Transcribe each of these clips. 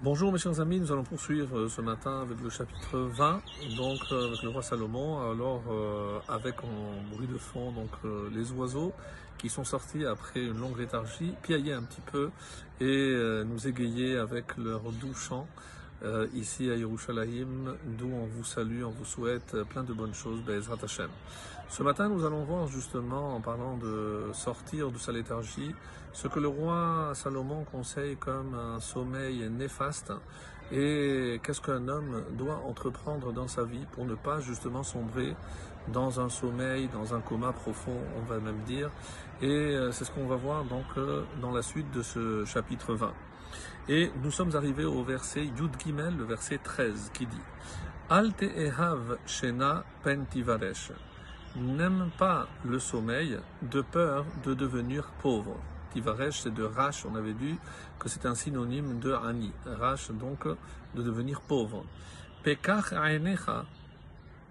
Bonjour mes chers amis, nous allons poursuivre euh, ce matin avec le chapitre 20, donc euh, avec le roi Salomon, alors euh, avec en bruit de fond donc les oiseaux qui sont sortis après une longue léthargie, piaillaient un petit peu et nous égayer avec leur doux chant ici à Yerushalayim, d'où on vous salue, on vous souhaite plein de bonnes choses. Ce matin, nous allons voir justement, en parlant de sortir de sa léthargie, ce que le roi Salomon conseille comme un sommeil néfaste et qu'est-ce qu'un homme doit entreprendre dans sa vie pour ne pas justement sombrer dans un sommeil, dans un coma profond, on va même dire. Et euh, c'est ce qu'on va voir donc euh, dans la suite de ce chapitre 20. Et nous sommes arrivés au verset Yud Gimel, le verset 13, qui dit Alte ehav shena pentivaresh n'aime pas le sommeil de peur de devenir pauvre. Tivaresh, c'est de Rash, on avait dit que c'est un synonyme de Ani. Rash, donc, de devenir pauvre. Pekach aenecha,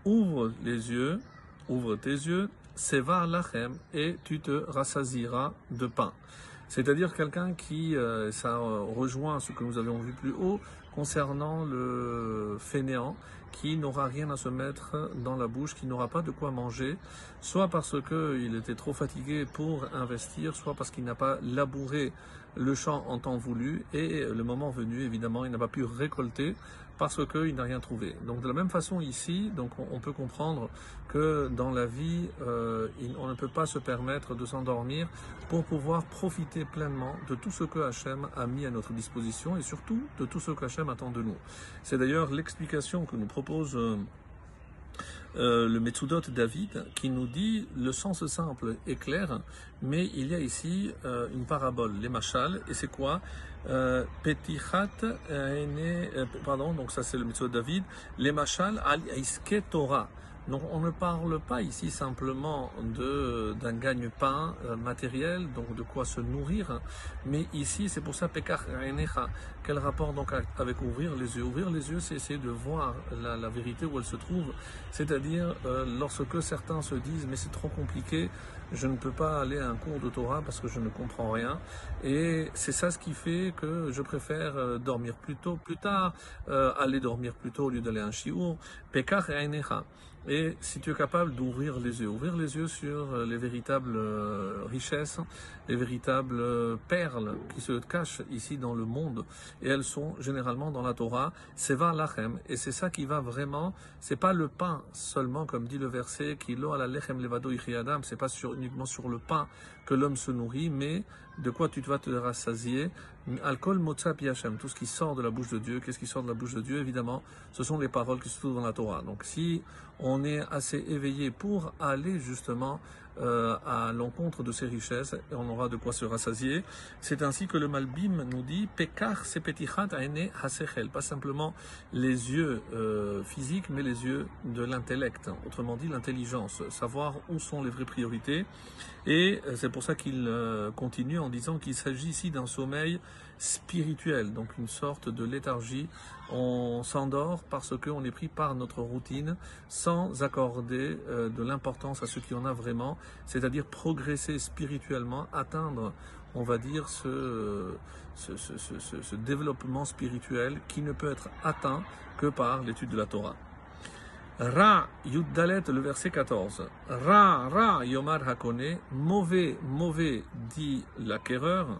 ouvre les yeux, ouvre tes yeux, sevar lachem, et tu te rassasiras de pain. C'est-à-dire quelqu'un qui, euh, ça rejoint ce que nous avions vu plus haut, concernant le fainéant qui n'aura rien à se mettre dans la bouche, qui n'aura pas de quoi manger, soit parce qu'il était trop fatigué pour investir, soit parce qu'il n'a pas labouré le champ en temps voulu, et le moment venu, évidemment, il n'a pas pu récolter parce qu'il n'a rien trouvé. Donc de la même façon ici, on, peut comprendre que dans la vie, euh, on ne peut pas se permettre de s'endormir pour pouvoir profiter pleinement de tout ce que Hachem a mis à notre disposition et surtout de tout ce que Hachem attend de nous. C'est d'ailleurs l'explication que nous propose euh, euh, le Metsudot David qui nous dit le sens simple est clair, mais il y a ici euh, une parabole, les machal, et c'est quoi? Euh, Petichat, pardon, donc ça c'est le Metsudot David, les machal al Torah. Donc on ne parle pas ici simplement d'un gagne-pain euh, matériel, donc de quoi se nourrir, mais ici c'est pour ça Pekar Quel rapport donc avec ouvrir les yeux? Ouvrir les yeux, c'est essayer de voir la, vérité où elle se trouve, c'est-à-dire euh, lorsque certains se disent mais c'est trop compliqué, je ne peux pas aller à un cours de Torah parce que je ne comprends rien, et c'est ça ce qui fait que je préfère euh, dormir plus tôt, plus tard, aller dormir plus tôt au lieu d'aller à un shiur. Pekar et si tu es capable d'ouvrir les yeux, ouvrir les yeux sur euh, les véritables euh, richesses, les véritables euh, perles qui se cachent ici dans le monde, et elles sont généralement dans la Torah, c'est va lachem, et c'est ça qui va vraiment, c'est pas le pain seulement, comme dit le verset, qui lo la lechem levado adam, c'est pas uniquement sur le pain que l'homme se nourrit, mais de quoi tu vas te rassasier Alcool, motza, piachem, tout ce qui sort de la bouche de Dieu. Qu'est-ce qui sort de la bouche de Dieu? Évidemment, ce sont les paroles qui se trouvent dans la Torah. Donc si on est assez éveillé pour aller justement euh, à l'encontre de ces richesses, et on aura de quoi se rassasier. C'est ainsi que le Malbim nous dit Pekar sepetichat aene hasechel, pas simplement les yeux euh, physiques, mais les yeux de l'intellect, autrement dit l'intelligence, savoir où sont les vraies priorités. Et euh, c'est pour ça qu'il continue en disant qu'il s'agit ici d'un sommeil spirituel, donc une sorte de léthargie. On s'endort parce qu'on est pris par notre routine sans accorder de l'importance à ce qui en a vraiment c'est-à-dire progresser spirituellement, atteindre, on va dire, ce, ce, développement spirituel qui ne peut être atteint que par l'étude de la Torah. Ra, Yuddalet, le verset 14. Ra, Ra, Yomar Hakone, mauvais, mauvais, dit l'acquéreur,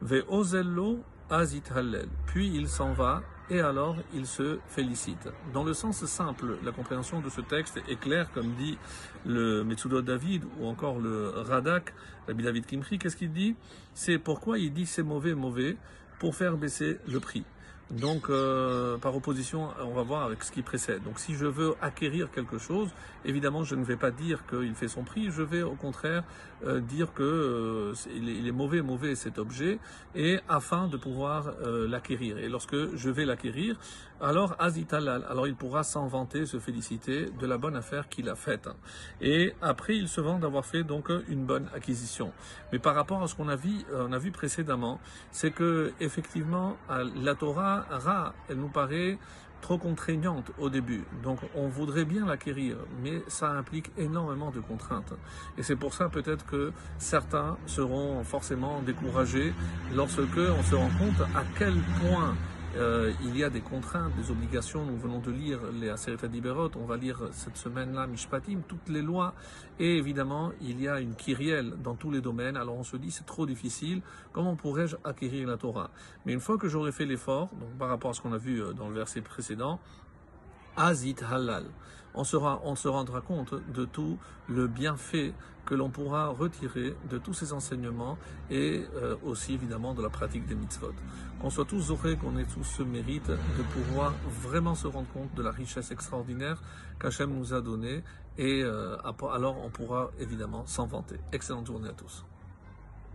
Ve Ozello, Azit Hallel. Puis il s'en va et alors il se félicite. Dans le sens simple, la compréhension de ce texte est claire, comme dit le Metsudot David ou encore le Radak, Rabbi David Kimri, qu'est-ce qu'il dit? C'est pourquoi il dit c'est mauvais, mauvais, pour faire baisser le prix. Donc, euh, par opposition, on va voir avec ce qui précède. Donc, si je veux acquérir quelque chose, évidemment, je ne vais pas dire qu'il fait son prix. Je vais, au contraire, euh, dire que euh, il, est, mauvais, mauvais cet objet, et afin de pouvoir l'acquérir. Et lorsque je vais l'acquérir, alors azitalal, alors il pourra s'en vanter, se féliciter de la bonne affaire qu'il a faite. Et après, il se vend d'avoir fait donc une bonne acquisition. Mais par rapport à ce qu'on a vu, on a vu précédemment, c'est que effectivement, la Torah Ra, elle nous paraît trop contraignante au début. Donc on voudrait bien l'acquérir, mais ça implique énormément de contraintes. Et c'est pour ça peut-être que certains seront forcément découragés lorsque on se rend compte à quel point euh, il y a des contraintes, des obligations. Nous venons de lire les Aseret Diberot. On va lire cette semaine-là Mishpatim, toutes les lois. Et évidemment, il y a une kyrielle dans tous les domaines. Alors on se dit, c'est trop difficile. Comment pourrais-je acquérir la Torah? Mais une fois que j'aurai fait l'effort, donc par rapport à ce qu'on a vu euh, dans le verset précédent, Azit Halal. On, sera, on se rendra compte de tout le bienfait que l'on pourra retirer de tous ces enseignements et euh, aussi évidemment de la pratique des mitzvot. Qu'on soit tous heureux, qu'on ait tous ce mérite de pouvoir vraiment se rendre compte de la richesse extraordinaire qu'Hachem nous a donnée et euh, alors on pourra évidemment s'en vanter. Excellente journée à tous.